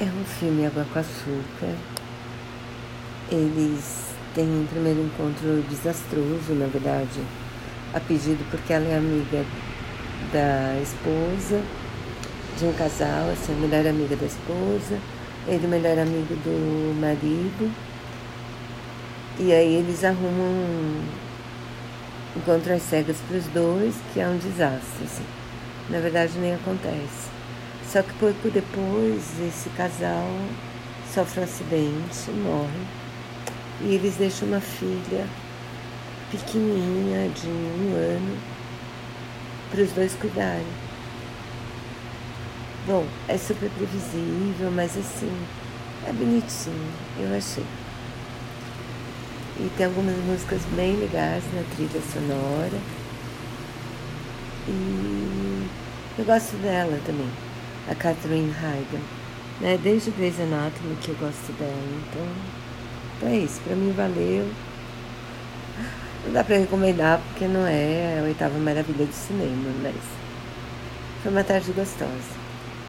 É um filme Água com Açúcar. Eles têm um primeiro encontro desastroso, na verdade, a pedido porque ela é amiga da esposa de um casal, assim, a melhor amiga da esposa, ele o melhor amigo do marido. E aí eles arrumam um encontro às cegas para os dois, que é um desastre, assim. Na verdade nem acontece. Só que pouco depois esse casal sofre um acidente, morre. E eles deixam uma filha pequenininha de um ano para os dois cuidarem. Bom, é super previsível, mas assim, é bonitinho, eu achei. E tem algumas músicas bem legais na trilha sonora. E eu gosto dela também a Catherine Heigl. Né? Desde Grey's Anatomy que eu gosto dela. Então, então é isso. Pra mim valeu. Não dá pra recomendar porque não é a oitava maravilha do cinema, mas foi uma tarde gostosa.